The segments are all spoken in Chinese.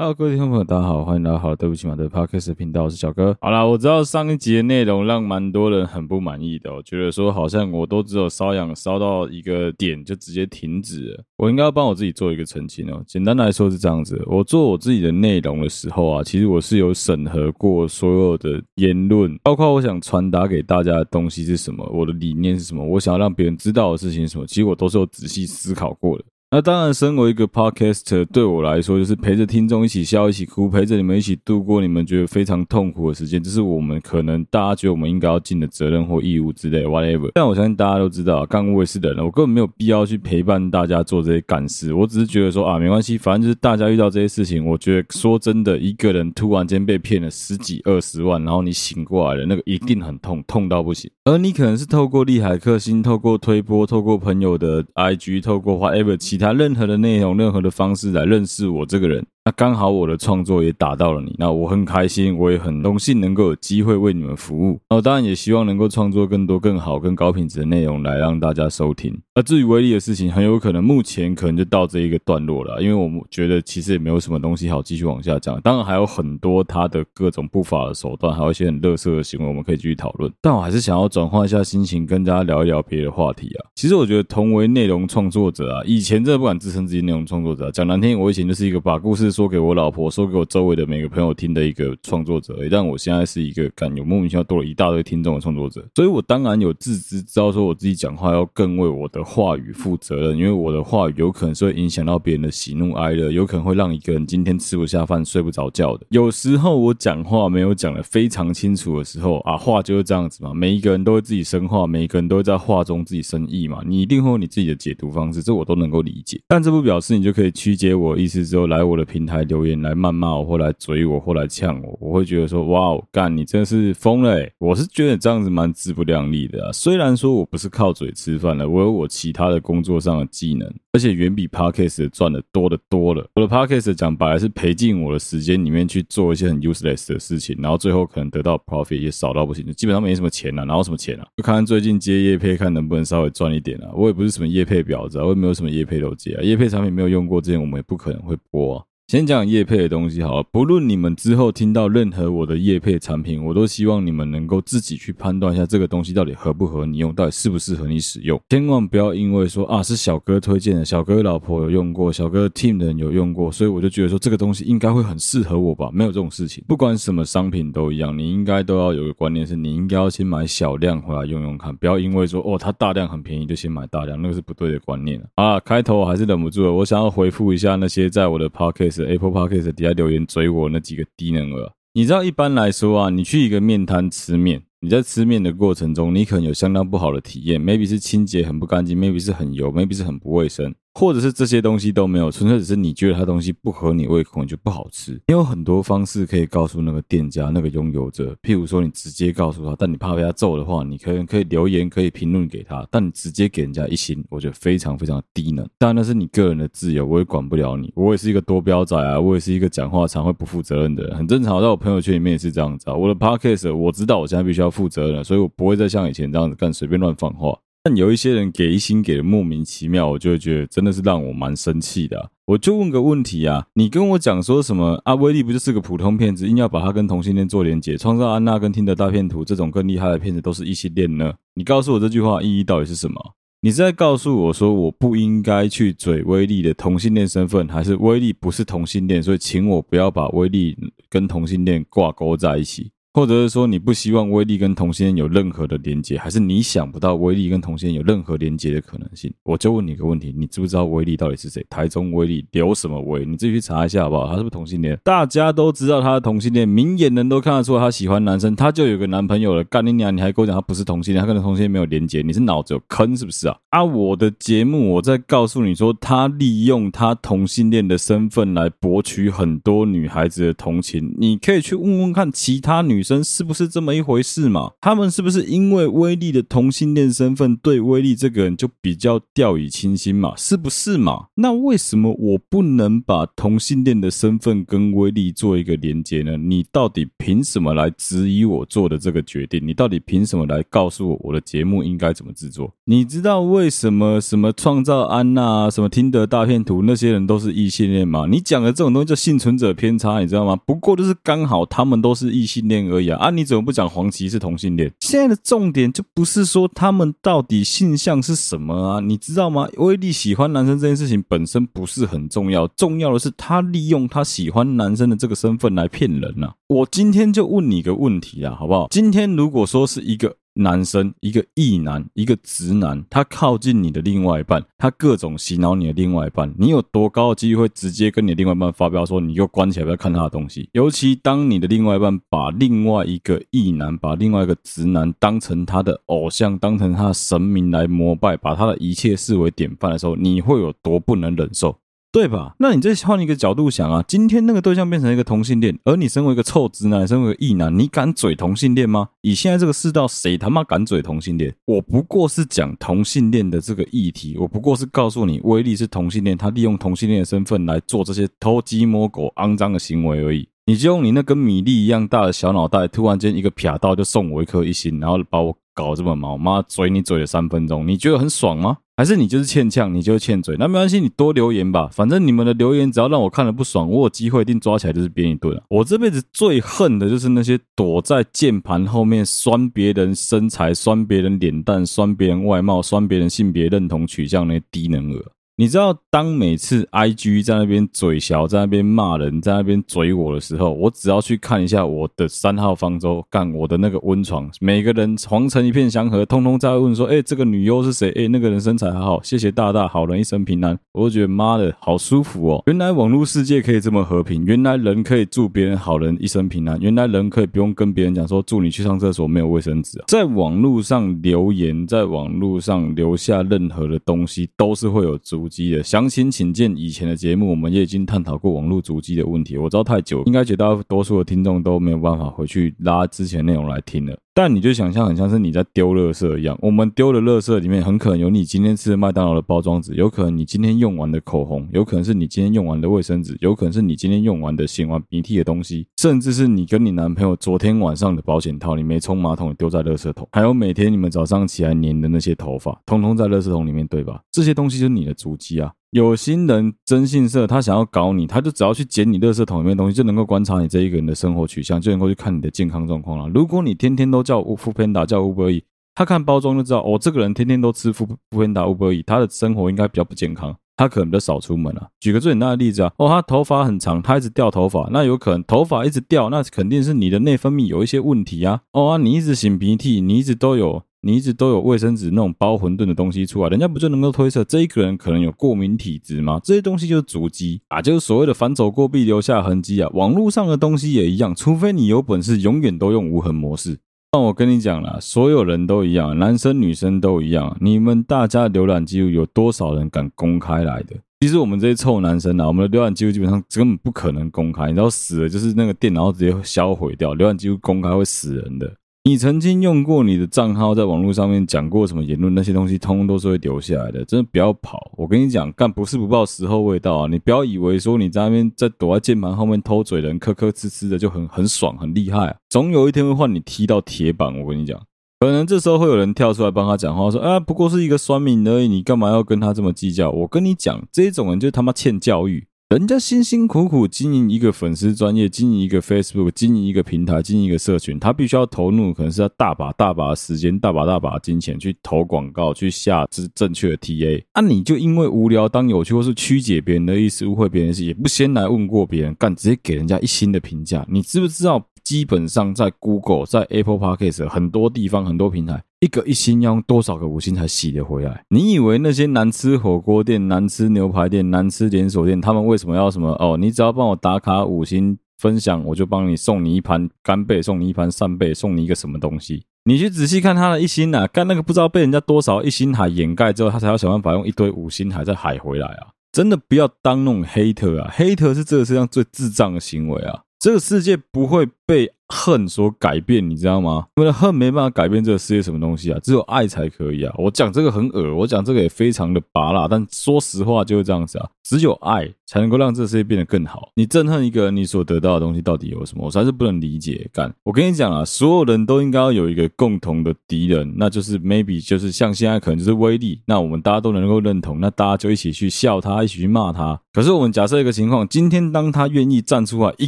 Hello，各位听众朋友，大家好，欢迎来到好对不起马的 Podcast 频道，我是小哥。好啦，我知道上一集的内容让蛮多人很不满意的，我觉得说好像我都只有瘙痒烧到一个点就直接停止了，我应该要帮我自己做一个澄清哦。简单来说是这样子，我做我自己的内容的时候啊，其实我是有审核过所有的言论，包括我想传达给大家的东西是什么，我的理念是什么，我想要让别人知道的事情是什么，其实我都是有仔细思考过的。那当然，身为一个 podcaster，对我来说就是陪着听众一起笑、一起哭，陪着你们一起度过你们觉得非常痛苦的时间，这是我们可能大家觉得我们应该要尽的责任或义务之类，whatever。但我相信大家都知道，干我也是人，我根本没有必要去陪伴大家做这些干事。我只是觉得说啊，没关系，反正就是大家遇到这些事情，我觉得说真的，一个人突然间被骗了十几二十万，然后你醒过来了，那个一定很痛，痛到不行。而你可能是透过利海克星，透过推波，透过朋友的 IG，透过 whatever 其他任何的内容，任何的方式来认识我这个人。刚好我的创作也打到了你，那我很开心，我也很荣幸能够有机会为你们服务。那我当然也希望能够创作更多更好、更高品质的内容来让大家收听。那至于威力的事情，很有可能目前可能就到这一个段落了，因为我们觉得其实也没有什么东西好继续往下讲。当然还有很多他的各种不法的手段，还有一些很乐色的行为，我们可以继续讨论。但我还是想要转换一下心情，跟大家聊一聊别的话题啊。其实我觉得同为内容创作者啊，以前真的不敢自称自己内容创作者啊，讲难听，我以前就是一个把故事说给我老婆，说给我周围的每个朋友听的一个创作者，但我现在是一个感有莫名其妙多了一大堆听众的创作者，所以我当然有自知知道说我自己讲话要更为我的话语负责任，因为我的话语有可能是会影响到别人的喜怒哀乐，有可能会让一个人今天吃不下饭、睡不着觉的。有时候我讲话没有讲得非常清楚的时候啊，话就是这样子嘛，每一个人都会自己生话，每一个人都会在话中自己生意嘛，你一定会有你自己的解读方式，这我都能够理解，但这不表示你就可以曲解我意思之后来我的评平台留言来谩骂我，或来嘴我，或来呛我，我会觉得说，哇哦，干你真的是疯了欸！我是觉得这样子蛮自不量力的啊。虽然说我不是靠嘴吃饭的，我有我其他的工作上的技能，而且远比 Podcast 赚的多的多了。我的 Podcast 讲白了是赔进我的时间里面去做一些很 useless 的事情，然后最后可能得到 profit 也少到不行，基本上没什么钱啊，哪有什么钱啊？就看看最近接业配，看能不能稍微赚一点啊。我也不是什么业配婊子啊，我也没有什么业配都接啊，业配产品没有用过之前，我们也不可能会播啊。先讲业配的东西好了，不论你们之后听到任何我的业配产品，我都希望你们能够自己去判断一下这个东西到底合不合你用，到底适不适合你使用。千万不要因为说啊是小哥推荐的，小哥老婆有用过，小哥 team 的人有用过，所以我就觉得说这个东西应该会很适合我吧？没有这种事情，不管什么商品都一样，你应该都要有个观念是，你应该要先买小量回来用用看，不要因为说哦它大量很便宜就先买大量，那个是不对的观念啊。开头我还是忍不住了，我想要回复一下那些在我的 podcast Apple Podcast。底下留言追我那几个低能儿，你知道一般来说啊，你去一个面摊吃面，你在吃面的过程中，你可能有相当不好的体验，maybe 是清洁很不干净，maybe 是很油，maybe 是很不卫生。或者是这些东西都没有，纯粹只是你觉得它东西不合你胃口，你就不好吃。你有很多方式可以告诉那个店家、那个拥有者，譬如说你直接告诉他，但你怕被他揍的话，你可以可以留言，可以评论给他。但你直接给人家一星，我觉得非常非常低能。当然那是你个人的自由，我也管不了你。我也是一个多标仔啊，我也是一个讲话常会不负责任的人，很正常。在我朋友圈里面也是这样子啊。我的 podcast 我知道我现在必须要负责任，所以我不会再像以前这样子干随便乱放话。但有一些人给一星给的莫名其妙，我就会觉得真的是让我蛮生气的。我就问个问题啊，你跟我讲说什么？阿威力不就是个普通骗子，硬要把他跟同性恋做连结，创造安娜跟听的大骗徒这种更厉害的骗子都是异性恋呢？你告诉我这句话意义到底是什么？你是在告诉我说我不应该去嘴威力的同性恋身份，还是威力不是同性恋，所以请我不要把威力跟同性恋挂钩在一起？或者是说你不希望威力跟同性恋有任何的连接，还是你想不到威力跟同性恋有任何连接的可能性？我就问你一个问题，你知不知道威力到底是谁？台中威力刘什么威？你自己去查一下好不好？他是不是同性恋？大家都知道他是同性恋，明眼人都看得出他喜欢男生，他就有个男朋友了。干你娘！你还跟我讲他不是同性恋，他跟同性恋没有连接，你是脑子有坑是不是啊？啊！我的节目我在告诉你说，他利用他同性恋的身份来博取很多女孩子的同情。你可以去问问看其他女。女生是不是这么一回事嘛？他们是不是因为威力的同性恋身份，对威力这个人就比较掉以轻心嘛？是不是嘛？那为什么我不能把同性恋的身份跟威力做一个连接呢？你到底凭什么来质疑我做的这个决定？你到底凭什么来告诉我我的节目应该怎么制作？你知道为什么什么创造安娜、什么听得大片图那些人都是异性恋吗？你讲的这种东西叫幸存者偏差，你知道吗？不过就是刚好他们都是异性恋而已啊！你怎么不讲黄旗是同性恋？现在的重点就不是说他们到底性向是什么啊？你知道吗？威力喜欢男生这件事情本身不是很重要，重要的是他利用他喜欢男生的这个身份来骗人啊！我今天就问你一个问题啊，好不好？今天如果说是一个。男生一个异男，一个直男，他靠近你的另外一半，他各种洗脑你的另外一半，你有多高的机会直接跟你的另外一半发飙说，你就关起来不要看他的东西？尤其当你的另外一半把另外一个异男，把另外一个直男当成他的偶像，当成他的神明来膜拜，把他的一切视为典范的时候，你会有多不能忍受？对吧？那你再换一个角度想啊，今天那个对象变成一个同性恋，而你身为一个臭直男，身为一个异男，你敢嘴同性恋吗？以现在这个世道，谁他妈敢嘴同性恋？我不过是讲同性恋的这个议题，我不过是告诉你，威力是同性恋，他利用同性恋的身份来做这些偷鸡摸狗、肮脏的行为而已。你就用你那跟米粒一样大的小脑袋，突然间一个撇刀就送我一颗一星，然后把我搞这么毛，妈嘴你嘴了三分钟，你觉得很爽吗？还是你就是欠呛，你就是欠嘴，那没关系，你多留言吧，反正你们的留言只要让我看了不爽，我有机会一定抓起来就是鞭一顿啊。我这辈子最恨的就是那些躲在键盘后面酸别人身材、酸别人脸蛋、酸别人外貌、酸别人性别认同取向那低能儿。你知道，当每次 IG 在那边嘴小，在那边骂人，在那边嘴我的时候，我只要去看一下我的三号方舟，干我的那个温床，每个人皇城一片祥和，通通在问说，哎、这个女优是谁？哎、那个人身材还好，谢谢大大，好人一生平安。我就觉得妈的好舒服哦，原来网络世界可以这么和平，原来人可以祝别人好人一生平安，原来人可以不用跟别人讲说祝你去上厕所没有卫生纸啊，在网络上留言，在网络上留下任何的东西，都是会有足。机的详情，请见以前的节目，我们也已经探讨过网络主机的问题。我知道太久，应该绝大多数的听众都没有办法回去拉之前内容来听了。但你就想象，很像是你在丢垃圾一样。我们丢的垃圾里面，很可能有你今天吃的麦当劳的包装纸，有可能你今天用完的口红，有可能是你今天用完的卫生纸，有可能是你今天用完的擤完鼻涕的东西，甚至是你跟你男朋友昨天晚上的保险套，你没冲马桶丢在垃圾桶，还有每天你们早上起来粘的那些头发，通通在垃圾桶里面，对吧？这些东西就是你的足迹啊。有心人征信社，他想要搞你，他就只要去捡你垃圾桶里面的东西，就能够观察你这一个人的生活取向，就能够去看你的健康状况了。如果你天天都叫 foodpanda 叫 Uber Eats，他看包装就知道，哦，这个人天天都吃 foodpanda Uber Eats，他的生活应该比较不健康，他可能比较少出门啊。举个最简单的例子啊，哦，他头发很长，他一直掉头发，那有可能头发一直掉，那肯定是你的内分泌有一些问题啊。哦啊，你一直擤鼻涕，你一直都有。你一直都有卫生纸那种包馄饨的东西出来，人家不就能够推测这一个人可能有过敏体质吗？这些东西就是足迹啊，就是所谓的反走过必留下痕迹啊。网络上的东西也一样，除非你有本事，永远都用无痕模式。那我跟你讲啦，所有人都一样，男生女生都一样。你们大家浏览记录有多少人敢公开来的？其实我们这些臭男生啊，我们的浏览记录基本上根本不可能公开，你知道死了就是那个电脑直接销毁掉，浏览记录公开会死人的。你曾经用过你的账号在网络上面讲过什么言论？那些东西通通都是会留下来的，真的不要跑！我跟你讲，干不是不报时候未到啊！你不要以为说你在那边在躲在键盘后面偷嘴人，磕磕呲呲的就很很爽很厉害啊！总有一天会换你踢到铁板。我跟你讲，可能这时候会有人跳出来帮他讲话，说啊，不过是一个酸民而已，你干嘛要跟他这么计较？我跟你讲，这种人就他妈欠教育。人家辛辛苦苦经营一个粉丝专业，经营一个 Facebook，经营一个平台，经营一个社群，他必须要投入，可能是要大把大把的时间，大把大把的金钱去投广告，去下之正确的 TA。那，你就因为无聊当有趣，或是曲解别人的意思，误会别人，也不先来问过别人，干直接给人家一星的评价，你知不知道？基本上在 Google、在 Apple Podcast 很多地方、很多平台，一个一星要用多少个五星才洗得回来？你以为那些难吃火锅店、难吃牛排店、难吃连锁店，他们为什么要什么？哦，你只要帮我打卡五星分享，我就帮你送你一盘干贝，送你一盘扇贝，送你一个什么东西？你去仔细看他的一星啊，干那个不知道被人家多少一星海掩盖之后，他才要想办法用一堆五星海再海回来啊！真的不要当那种 hater 啊，hater 是这个世界上最智障的行为啊！这个世界不会被恨所改变，你知道吗？因为恨没办法改变这个世界什么东西啊，只有爱才可以啊。我讲这个很恶，我讲这个也非常的拔辣，但说实话就是这样子啊，只有爱才能够让这个世界变得更好。你憎恨一个人，你所得到的东西到底有什么？我实在是不能理解。干，我跟你讲啊，所有人都应该要有一个共同的敌人，那就是 maybe 就是像现在可能就是威力，那我们大家都能够认同，那大家就一起去笑他，一起去骂他。可是我们假设一个情况，今天当他愿意站出来，一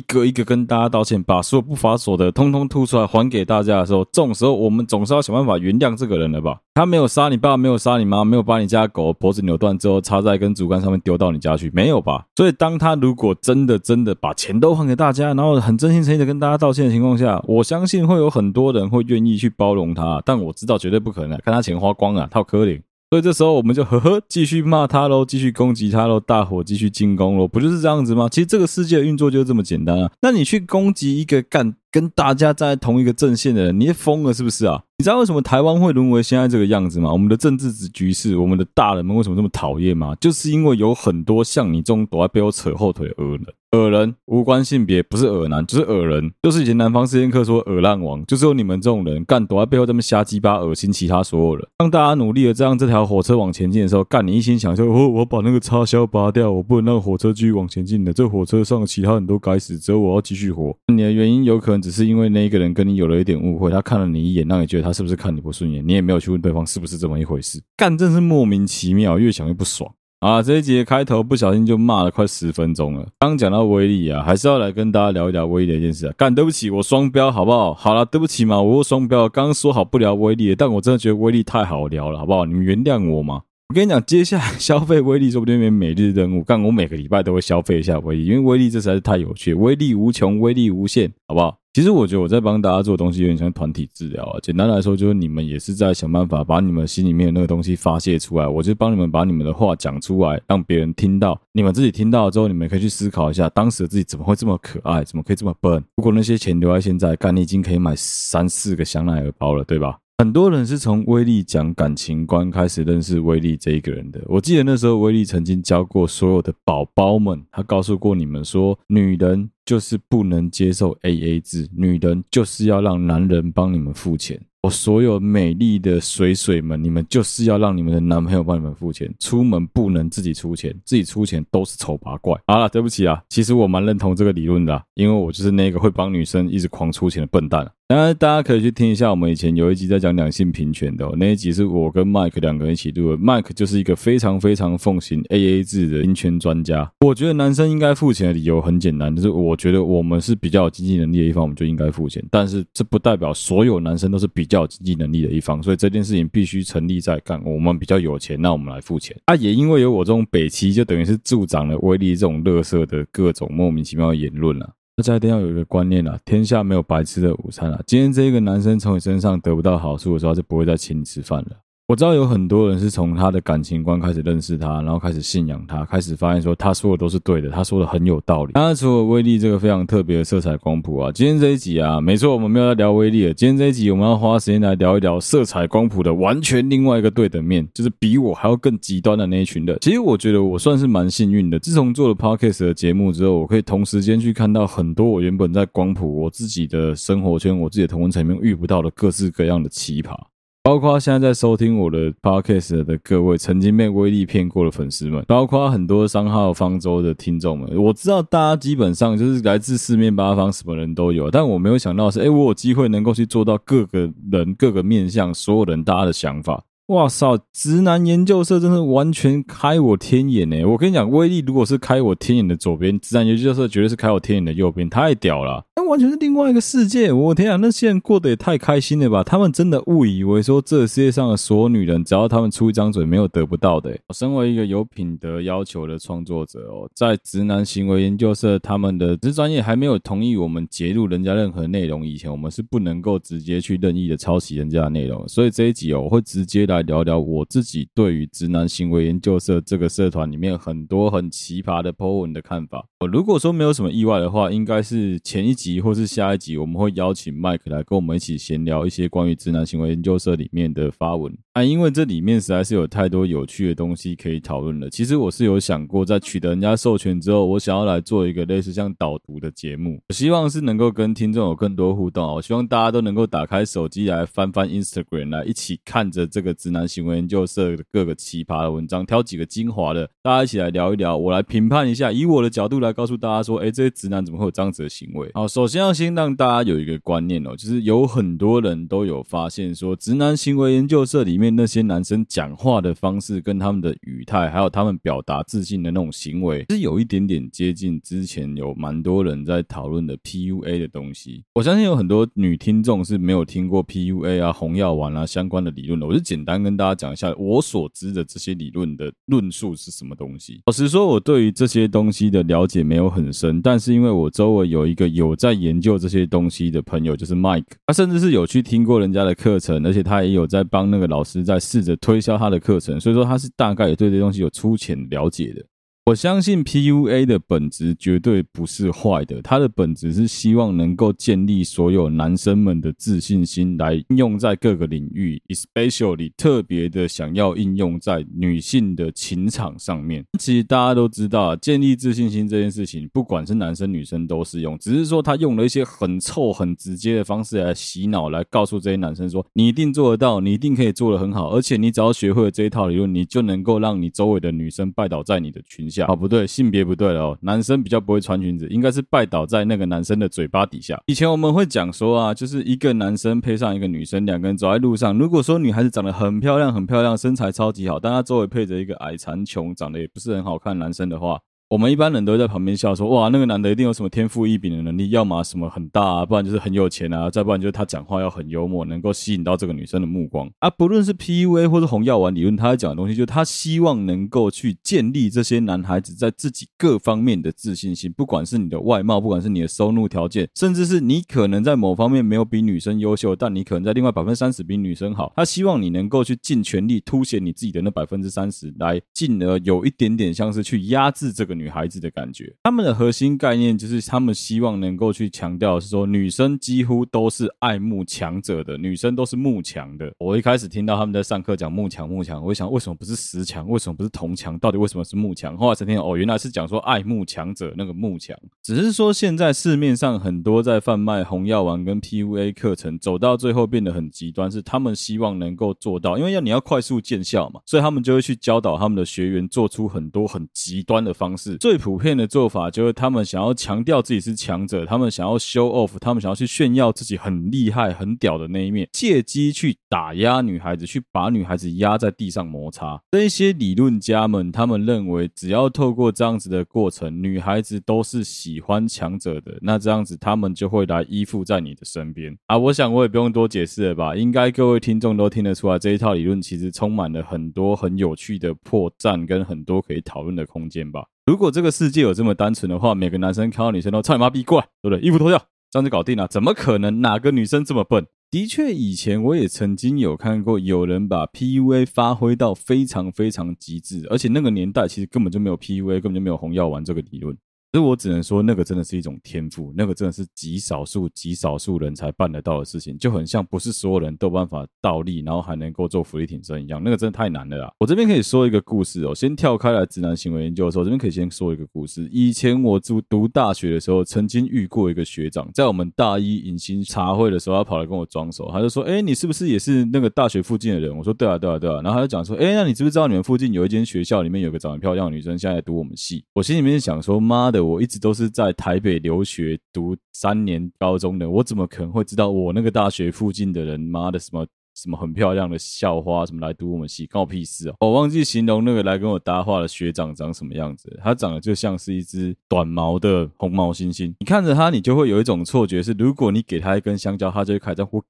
个一个跟大家道歉，把所有不法所得通通吐出来还给大家的时候，这种时候我们总是要想办法原谅这个人了吧？他没有杀你爸，没有杀你妈，没有把你家狗脖子扭断之后插在一根竹竿上面丢到你家去，没有吧？所以当他如果真的真的把钱都还给大家，然后很真心诚意的跟大家道歉的情况下，我相信会有很多人会愿意去包容他。但我知道绝对不可能，看他钱花光了，他有可怜。所以这时候我们就呵呵继续骂他喽，继续攻击他喽，大伙继续进攻喽，不就是这样子吗？其实这个世界的运作就是这么简单啊。那你去攻击一个干跟大家站在同一个阵线的人，你也疯了是不是啊？你知道为什么台湾会沦为现在这个样子吗？我们的政治局势，我们的大人们为什么这么讨厌吗？就是因为有很多像你这种躲在背后扯后腿的恶人。恶人无关性别，不是恶男就是恶人，就是以前南方四贱客说恶烂王，就是有你们这种人干躲在背后这么瞎鸡巴恶心其他所有人。当大家努力的让这条火车往前进的时候，干你一心想说，哦，我把那个插销拔掉，我不能让火车继续往前进的。这火车上其他人都该死，只有我要继续活。你的原因有可能只是因为那一个人跟你有了一点误会，他看了你一眼，让你觉得他是不是看你不顺眼，你也没有去问对方是不是这么一回事。干真是莫名其妙，越想越不爽。啊，这一集的开头不小心就骂了快十分钟了。刚讲到威力啊，还是要来跟大家聊一聊威力的一件事啊。干，对不起，我双标好不好？好了，对不起嘛，我双标。刚刚说好不聊威力，但我真的觉得威力太好聊了，好不好？你们原谅我嘛。我跟你讲，接下来消费威力说不定变每日任务。干，我每个礼拜都会消费一下威力，因为威力这实在是太有趣，威力无穷，威力无限，好不好？其实我觉得我在帮大家做的东西有点像团体治疗啊。简单来说，就是你们也是在想办法把你们心里面的那个东西发泄出来。我就帮你们把你们的话讲出来，让别人听到。你们自己听到之后，你们可以去思考一下，当时的自己怎么会这么可爱，怎么可以这么笨？如果那些钱留在现在，干，你已经可以买三四个香奈儿包了，对吧？很多人是从威力讲感情观开始认识威力这一个人的。我记得那时候威力曾经教过所有的宝宝们，他告诉过你们说，女人就是不能接受 AA 制，女人就是要让男人帮你们付钱。我所有美丽的水水们，你们就是要让你们的男朋友帮你们付钱，出门不能自己出钱，自己出钱都是丑八怪。好了，对不起啊，其实我蛮认同这个理论的，因为我就是那个会帮女生一直狂出钱的笨蛋。然，大家可以去听一下我们以前有一集在讲两性平权的哦，那一集是我跟 Mike 两个人一起录的。Mike 就是一个非常非常奉行 AA 制的平权专家。我觉得男生应该付钱的理由很简单，就是我觉得我们是比较有经济能力的一方，我们就应该付钱。但是这不代表所有男生都是比较有经济能力的一方，所以这件事情必须成立在干我们比较有钱，那我们来付钱。啊，也因为有我这种北七，就等于是助长了威力这种乐色的各种莫名其妙的言论了。大家一定要有一个观念啊，天下没有白吃的午餐啊！今天这一个男生从你身上得不到好处的时候，他就不会再请你吃饭了。我知道有很多人是从他的感情观开始认识他，然后开始信仰他，开始发现说他说的都是对的，他说的很有道理。当然，除了威力这个非常特别的色彩光谱啊，今天这一集啊，没错，我们没有在聊威力了。今天这一集我们要花时间来聊一聊色彩光谱的完全另外一个对等面，就是比我还要更极端的那一群人。其实我觉得我算是蛮幸运的，自从做了 Podcast 的节目之后，我可以同时间去看到很多我原本在光谱我自己的生活圈、我自己的同温层里面遇不到的各式各样的奇葩。包括现在在收听我的 podcast 的各位曾经被威力骗过的粉丝们，包括很多商号方舟的听众们，我知道大家基本上就是来自四面八方，什么人都有，但我没有想到是，哎，我有机会能够去做到各个人、各个面向，所有人大家的想法。哇塞！直男研究社真是完全开我天眼呢！我跟你讲，威力如果是开我天眼的左边，直男研究社绝对是开我天眼的右边，太屌了！那完全是另外一个世界。我天啊，那些人过得也太开心了吧？他们真的误以为说，这世界上的所有女人，只要他们出一张嘴，没有得不到的。我身为一个有品德要求的创作者哦，在直男行为研究社，他们的职专业还没有同意我们截入人家任何内容以前，我们是不能够直接去任意的抄袭人家的内容。所以这一集哦，我会直接来聊聊我自己对于直男行为研究社这个社团里面很多很奇葩的 po 文的看法。如果说没有什么意外的话，应该是前一集或是下一集，我们会邀请 Mike 来跟我们一起闲聊一些关于直男行为研究社里面的发文啊，因为这里面实在是有太多有趣的东西可以讨论了。其实我是有想过，在取得人家授权之后，我想要来做一个类似像导读的节目，我希望是能够跟听众有更多互动啊。我希望大家都能够打开手机来翻翻 Instagram，来一起看着这个直男行为研究社的各个奇葩的文章，挑几个精华的，大家一起来聊一聊，我来评判一下，以我的角度来。告诉大家说，哎，这些直男怎么会有这样子的行为？好，首先要先让大家有一个观念哦，就是有很多人都有发现说，直男行为研究社里面那些男生讲话的方式，跟他们的语态，还有他们表达自信的那种行为，是有一点点接近之前有蛮多人在讨论的 PUA 的东西。我相信有很多女听众是没有听过 PUA 啊、红药丸啊相关的理论的。我就简单跟大家讲一下我所知的这些理论的论述是什么东西。老实说，我对于这些东西的了解。没有很深，但是因为我周围有一个有在研究这些东西的朋友，就是 Mike，他甚至是有去听过人家的课程，而且他也有在帮那个老师在试着推销他的课程，所以说他是大概也对这东西有粗浅了解的。我相信 PUA 的本质绝对不是坏的，它的本质是希望能够建立所有男生们的自信心，来应用在各个领域，especially 特别的想要应用在女性的情场上面。其实大家都知道，建立自信心这件事情，不管是男生女生都适用，只是说他用了一些很臭、很直接的方式来洗脑，来告诉这些男生说，你一定做得到，你一定可以做得很好，而且你只要学会了这一套理论，你就能够让你周围的女生拜倒在你的裙下。哦，不对，性别不对了哦。男生比较不会穿裙子，应该是拜倒在那个男生的嘴巴底下。以前我们会讲说啊，就是一个男生配上一个女生，两个人走在路上，如果说女孩子长得很漂亮，很漂亮，身材超级好，但她周围配着一个矮残穷，长得也不是很好看男生的话。我们一般人都在旁边笑说：“哇，那个男的一定有什么天赋异禀的能力，要么什么很大啊，不然就是很有钱啊，再不然就是他讲话要很幽默，能够吸引到这个女生的目光啊。”不论是 PUA 或是红药丸理论，他在讲的东西就是他希望能够去建立这些男孩子在自己各方面的自信心，不管是你的外貌，不管是你的收入条件，甚至是你可能在某方面没有比女生优秀，但你可能在另外百分之三十比女生好。他希望你能够去尽全力凸显你自己的那百分之三十，来进而有一点点像是去压制这个女孩子的感觉。他们的核心概念就是，他们希望能够去强调是说，女生几乎都是爱慕强者的，女生都是慕强的。我一开始听到他们在上课讲慕强慕强，我想为什么不是十强？为什么不是同强？到底为什么是慕强？后来才听哦，原来是讲说爱慕强者那个慕强。只是说现在市面上很多在贩卖红药丸跟 PUA 课程，走到最后变得很极端，是他们希望能够做到，因为要你要快速见效嘛，所以他们就会去教导他们的学员做出很多很极端的方式，最普遍的。做法就是他们想要强调自己是强者，他们想要 show off，他们想要去炫耀自己很厉害、很屌的那一面，借机去打压女孩子，去把女孩子压在地上摩擦。这一些理论家们，他们认为只要透过这样子的过程，女孩子都是喜欢强者的，那这样子他们就会来依附在你的身边啊。我想我也不用多解释了吧？应该各位听众都听得出来，这一套理论其实充满了很多很有趣的破绽，跟很多可以讨论的空间吧。如果这个世界有这么单纯的话，每个男生看到女生都操你妈逼过来，对不对？衣服脱掉，这样就搞定了。怎么可能？哪个女生这么笨？的确，以前我也曾经有看过有人把 PUA 发挥到非常非常极致，而且那个年代其实根本就没有 PUA，根本就没有红药丸这个理论。所以我只能说，那个真的是一种天赋，那个真的是极少数、极少数人才办得到的事情，就很像不是所有人都办法倒立，然后还能够做伏地挺身一样，那个真的太难了啦。我这边可以说一个故事哦，先跳开来直男行为研究的时候，这边可以先说一个故事。以前我读读大学的时候，曾经遇过一个学长，在我们大一迎新茶会的时候，他跑来跟我装熟，他就说：“哎，你是不是也是那个大学附近的人？”我说：“对啊，对啊，对啊。”然后他就讲说：“哎，那你知不知道你们附近有一间学校里面有个长得漂亮的女生，现在在读我们系？”我心里面想说：“妈的，我一直都是在。”台北留学读三年高中的我，怎么可能会知道我那个大学附近的人？妈的，什么什么很漂亮的校花，什么来读我们系，关我屁事啊！我忘记形容那个来跟我搭话的学长长什么样子，他长得就像是一只短毛的红毛猩猩。你看着他，你就会有一种错觉，是如果你给他一根香蕉，他就会开始呼。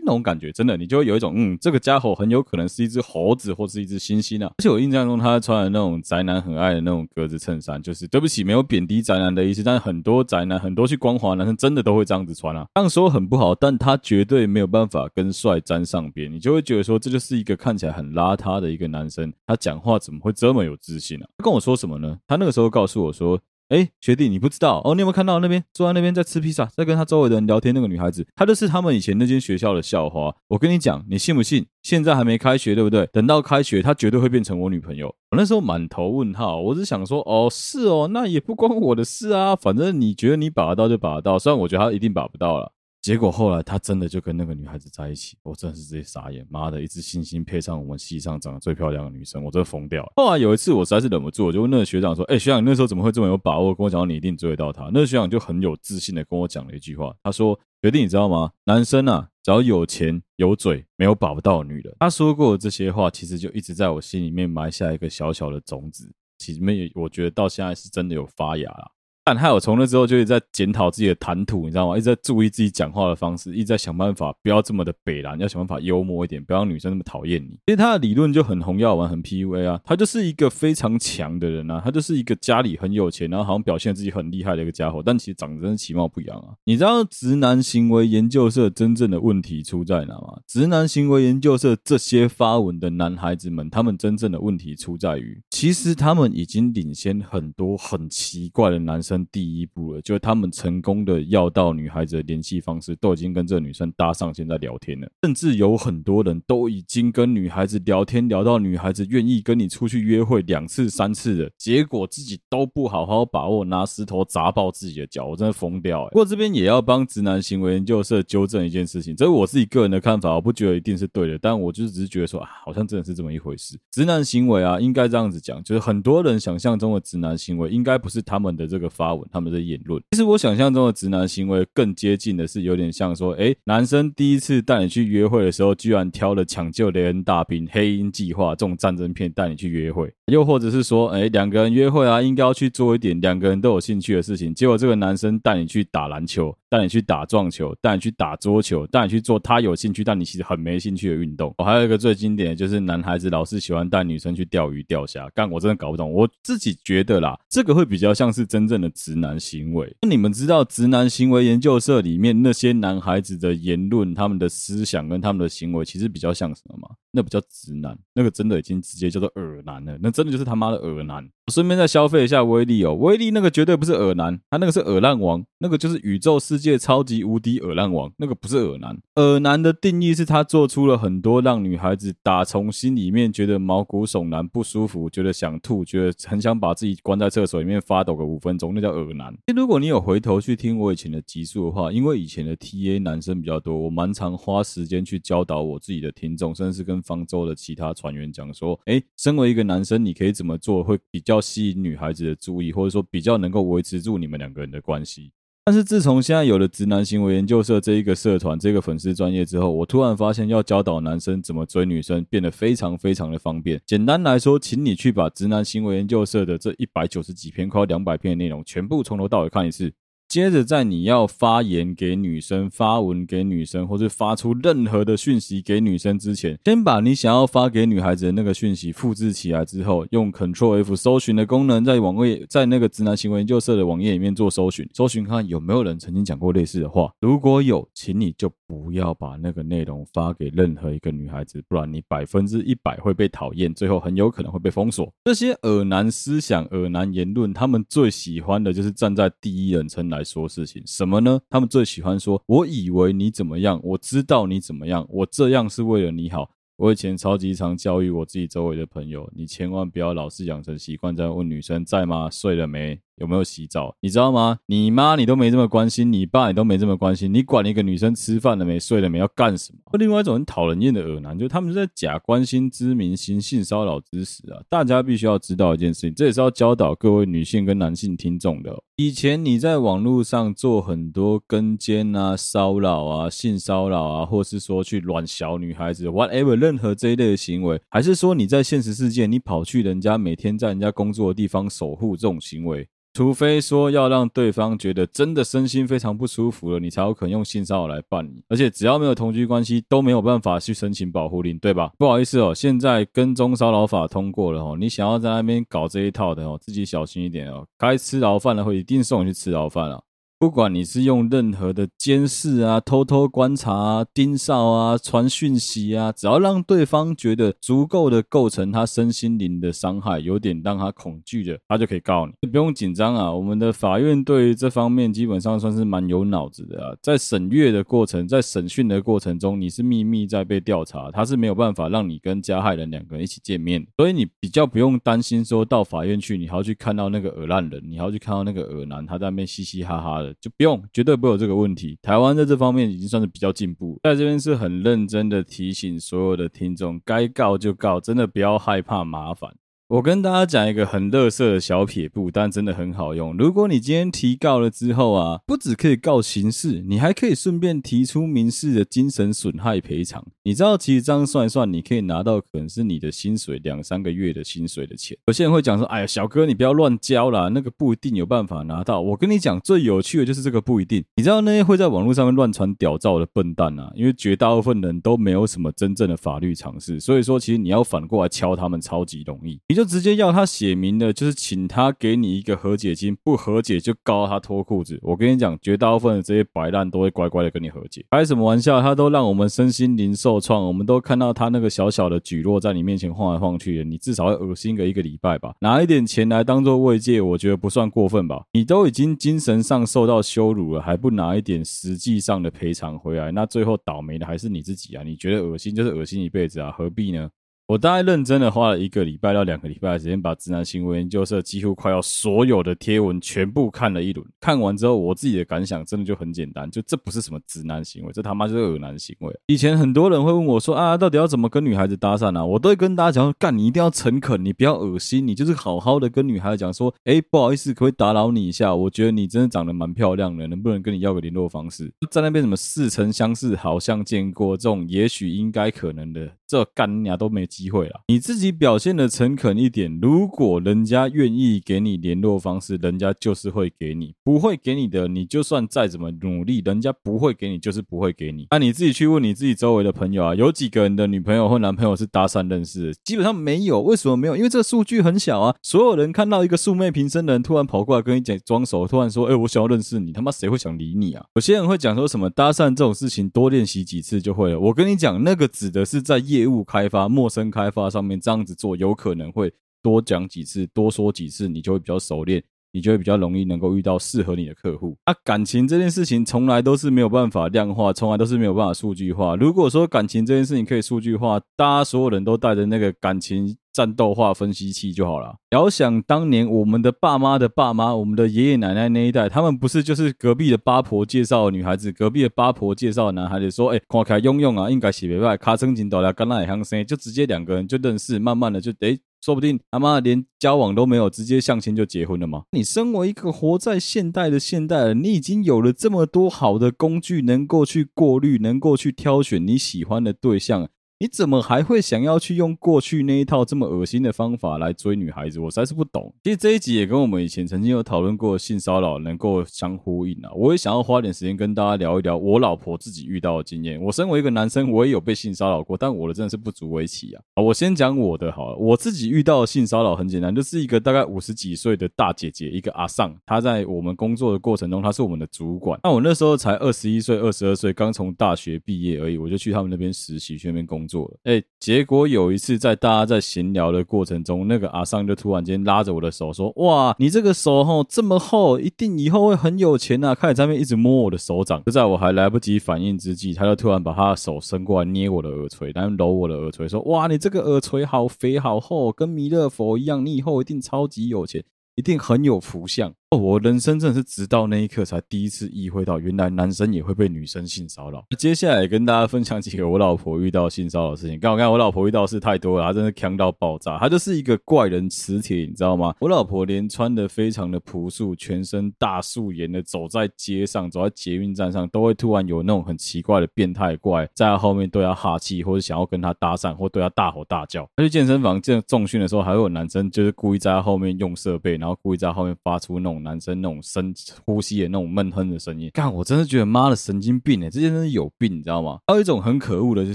那种感觉，真的，你就会有一种，嗯，这个家伙很有可能是一只猴子或是一只猩猩啊。而且我印象中，他穿的那种宅男很爱的那种格子衬衫，就是对不起，没有贬低宅男的意思，但是很多宅男，很多去光华男生真的都会这样子穿啊。这样说很不好，但他绝对没有办法跟帅沾上边，你就会觉得说，这就是一个看起来很邋遢的一个男生，他讲话怎么会这么有自信啊？他跟我说什么呢？他那个时候告诉我说。哎，学弟，你不知道哦？你有没有看到那边坐在那边在吃披萨，在跟他周围的人聊天那个女孩子？她就是他们以前那间学校的校花。我跟你讲，你信不信？现在还没开学，对不对？等到开学，她绝对会变成我女朋友。我那时候满头问号，我只想说，哦，是哦，那也不关我的事啊。反正你觉得你把得到就把得到，虽然我觉得她一定把不到了。结果后来他真的就跟那个女孩子在一起，我真的是直接傻眼。妈的，一只猩猩配上我们系上长得最漂亮的女生，我真的疯掉了。后来有一次我实在是忍不住，我就问那个学长说：“哎，学长，你那时候怎么会这么有把握跟我讲你一定追得到她？”那个学长就很有自信的跟我讲了一句话，他说：“学弟，你知道吗？男生啊，只要有钱有嘴，没有把不到女人。”他说过这些话，其实就一直在我心里面埋下一个小小的种子。其实没，我觉得到现在是真的有发芽了。但还有从那之后就一直在检讨自己的谈吐，你知道吗？一直在注意自己讲话的方式，一直在想办法不要这么的北蓝，要想办法幽默一点，不要让女生那么讨厌你。其实他的理论就很红药丸，很 PUA 啊，他就是一个非常强的人啊，他就是一个家里很有钱，然后好像表现自己很厉害的一个家伙，但其实长得真是其貌不扬啊。你知道直男行为研究社真正的问题出在哪吗？直男行为研究社这些发文的男孩子们，他们真正的问题出在于，其实他们已经领先很多很奇怪的男生第一步了。就是他们成功的要到女孩子的联系方式，都已经跟这个女生搭上线在聊天了，甚至有很多人都已经跟女孩子聊天聊到女孩子愿意跟你出去约会两次三次的结果，自己都不好好把握，拿石头砸爆自己的脚，我真的疯掉欸。不过这边也要帮直男行为研究社纠正一件事情，这是我自己个人的看法，我不觉得一定是对的，但我就是只是觉得说啊，好像真的是这么一回事。直男行为啊，应该这样子讲，就是很多人想象中的直男行为，应该不是他们的这个发发文，他们的言论。其实我想象中的直男行为更接近的是有点像说，哎，男生第一次带你去约会的时候，居然挑了抢救雷恩大兵、黑鹰计划这种战争片带你去约会，又或者是说，哎，两个人约会啊，应该要去做一点两个人都有兴趣的事情，结果这个男生带你去打篮球，带你去打撞球，带你去打桌球，带你去做他有兴趣但你其实很没兴趣的运动。哦，还有一个最经典的就是男孩子老是喜欢带女生去钓鱼钓虾，干我真的搞不懂，我自己觉得啦，这个会比较像是真正的直男行为。那你们知道直男行为研究社里面那些男孩子的言论、他们的思想跟他们的行为，其实比较像什么吗？那比较直男，那个真的已经直接叫做耳男了。那真的就是他妈的耳男。我顺便再消费一下威力哦，威力那个绝对不是耳男，他那个是耳烂王，那个就是宇宙世界超级无敌耳烂王，那个不是耳男。耳男的定义是他做出了很多让女孩子打从心里面觉得毛骨悚然、不舒服、觉得想吐、觉得很想把自己关在厕所里面发抖个五分钟，那叫耳男。如果你有回头去听我以前的集数的话，因为以前的 TA 男生比较多，我蛮常花时间去教导我自己的听众，甚至是跟方舟的其他船员讲说，诶，身为一个男生，你可以怎么做会比较。吸引女孩子的注意，或者说比较能够维持住你们两个人的关系。但是自从现在有了直男行为研究社这一个社团、这个粉丝专业之后，我突然发现要教导男生怎么追女生变得非常非常的方便。简单来说，请你去把直男行为研究社的这一百九十几篇、快两百篇的内容全部从头到尾看一次。接着，在你要发言给女生、发文给女生，或是发出任何的讯息给女生之前，先把你想要发给女孩子的那个讯息复制起来之后，用 Control F 搜寻的功能，在网页，在那个直男行为研究社的网页里面做搜寻，搜寻看有没有人曾经讲过类似的话。如果有，请你就不要把那个内容发给任何一个女孩子，不然你百分之一百会被讨厌，最后很有可能会被封锁。这些尔男思想、尔男言论，他们最喜欢的就是站在第一人称来说事情，什么呢？他们最喜欢说：“我以为你怎么样，我知道你怎么样，我这样是为了你好。”我以前超级常教育我自己周围的朋友：“你千万不要老是养成习惯，在问女生在吗？睡了没？”有没有洗澡？你知道吗？你妈你都没这么关心，你爸你都没这么关心，你管一个女生吃饭了没、睡了没、要干什么？另外一种很讨人厌的恶男，就他们是在假关心之名行性骚扰之实啊！大家必须要知道一件事情，这也是要教导各位女性跟男性听众的。以前你在网络上做很多跟奸啊、骚扰啊、性骚扰啊，或是说去软小女孩子，whatever，任何这一类的行为，还是说你在现实世界你跑去人家每天在人家工作的地方守护这种行为。除非说要让对方觉得真的身心非常不舒服了，你才有可能用性骚扰来办理。而且只要没有同居关系，都没有办法去申请保护令，对吧？不好意思哦，现在跟踪骚扰法通过了哦，你想要在那边搞这一套的哦，自己小心一点哦，该吃牢饭的会一定送你去吃牢饭啊。不管你是用任何的监视啊、偷偷观察啊、盯梢啊、传讯息啊，只要让对方觉得足够的构成他身心灵的伤害，有点让他恐惧的，他就可以告你。不用紧张啊，我们的法院对于这方面基本上算是蛮有脑子的啊。在审阅的过程，在审讯的过程中，你是秘密在被调查，他是没有办法让你跟加害人两个人一起见面，所以你比较不用担心说到法院去，你还要去看到那个恶烂人，你还要去看到那个恶男，他在那边嘻嘻哈哈的。就不用，绝对不会有这个问题。台湾在这方面已经算是比较进步，在这边是很认真的提醒所有的听众，该告就告，真的不要害怕麻烦。我跟大家讲一个很垃圾的小撇步，但真的很好用。如果你今天提告了之后啊，不只可以告刑事，你还可以顺便提出民事的精神损害赔偿。你知道，其实这样算一算，你可以拿到可能是你的薪水两三个月的薪水的钱。有些人会讲说：“哎呀，小哥，你不要乱交啦，那个不一定有办法拿到。”我跟你讲，最有趣的就是这个不一定。你知道那些会在网络上面乱传屌照的笨蛋啊，因为绝大部分人都没有什么真正的法律常识，所以说其实你要反过来敲他们超级容易。你就直接要他写明的，就是请他给你一个和解金，不和解就告他脱裤子。我跟你讲，绝大部分的这些白烂都会乖乖的跟你和解。开什么玩笑？他都让我们身心灵受创，我们都看到他那个小小的举落在你面前晃来晃去的，你至少会恶心个一个礼拜吧？拿一点钱来当做慰藉，我觉得不算过分吧？你都已经精神上受到羞辱了，还不拿一点实际上的赔偿回来，那最后倒霉的还是你自己啊！你觉得恶心就是恶心一辈子啊，何必呢？我大概认真的花了一个礼拜到两个礼拜的时间，把直男行为研究社几乎快要所有的贴文全部看了一轮。看完之后，我自己的感想真的就很简单，就这不是什么直男行为，这他妈就是恶男行为。以前很多人会问我说啊，到底要怎么跟女孩子搭讪啊？我都会跟大家讲说，干，你一定要诚恳，你不要恶心，你就是好好的跟女孩子讲说，哎，不好意思，可以打扰你一下？我觉得你真的长得蛮漂亮的，能不能跟你要个联络方式？在那边什么似曾相识，好像见过这种，也许应该可能的。这干你俩都没机会了。你自己表现的诚恳一点，如果人家愿意给你联络方式，人家就是会给你；不会给你的，你就算再怎么努力，人家不会给你，就是不会给你。那你自己去问你自己周围的朋友啊，有几个人的女朋友或男朋友是搭讪认识的？基本上没有。为什么没有？因为这数据很小啊。所有人看到一个素昧平生的人突然跑过来跟你讲装熟，突然说：“哎，我想要认识你。”他妈谁会想理你啊？有些人会讲说什么搭讪这种事情，多练习几次就会了。我跟你讲，那个指的是在业务开发、陌生开发上面这样子做，有可能会多讲几次、多说几次，你就会比较熟练，你就会比较容易能够遇到适合你的客户。啊，感情这件事情从来都是没有办法量化，从来都是没有办法数据化。如果说感情这件事情可以数据化，大家所有人都带着那个感情战斗化分析器就好了。遥想当年，我们的爸妈的爸妈，我们的爷爷奶奶那一代，他们不是就是隔壁的八婆介绍的女孩子，隔壁的八婆介绍的男孩子，说：“哎、欸，看起来用用啊，应该是袂歹，卡称锦斗来，跟那也相生，就直接两个人就认识，慢慢的就哎、说不定他妈连交往都没有，直接相亲就结婚了嘛。你身为一个活在现代的现代人，你已经有了这么多好的工具，能够去过滤，能够去挑选你喜欢的对象。”你怎么还会想要去用过去那一套这么恶心的方法来追女孩子？我实在是不懂。其实这一集也跟我们以前曾经有讨论过性骚扰能够相呼应啊。我也想要花点时间跟大家聊一聊我老婆自己遇到的经验。我身为一个男生，我也有被性骚扰过，但我的真的是不足为奇啊。我先讲我的好了。我自己遇到性骚扰很简单，就是一个大概五十几岁的大姐姐，一个阿桑，她在我们工作的过程中，她是我们的主管。那我那时候才二十一岁、二十二岁，刚从大学毕业而已，我就去他们那边实习，去那边工作。做，哎，结果有一次在大家在闲聊的过程中，那个阿桑就突然间拉着我的手说：“哇，你这个手吼这么厚，一定以后会很有钱呐！”开始在那边一直摸我的手掌，就在我还来不及反应之际，他就突然把他的手伸过来捏我的耳垂，然后揉我的耳垂，说：“哇，你这个耳垂好肥好厚，跟弥勒佛一样，你以后一定超级有钱，一定很有福相。”我人生真的是直到那一刻才第一次意会到，原来男生也会被女生性骚扰。接下来跟大家分享几个我老婆遇到性骚扰的事情。刚好看我老婆遇到的事太多了，她真的强到爆炸。她就是一个怪人磁铁，你知道吗？我老婆连穿的非常的朴素，全身大素颜的走在街上，走在捷运站上，都会突然有那种很奇怪的变态怪在她后面对她哈气，或者想要跟她搭讪，或对她大吼大叫。她去健身房健重训的时候，还会有男生就是故意在她后面用设备，然后故意在后面发出那种。男生那种深呼吸的那种闷哼的声音。干，我真的觉得妈的神经病哎，这些人有病，你知道吗？还有一种很可恶的，就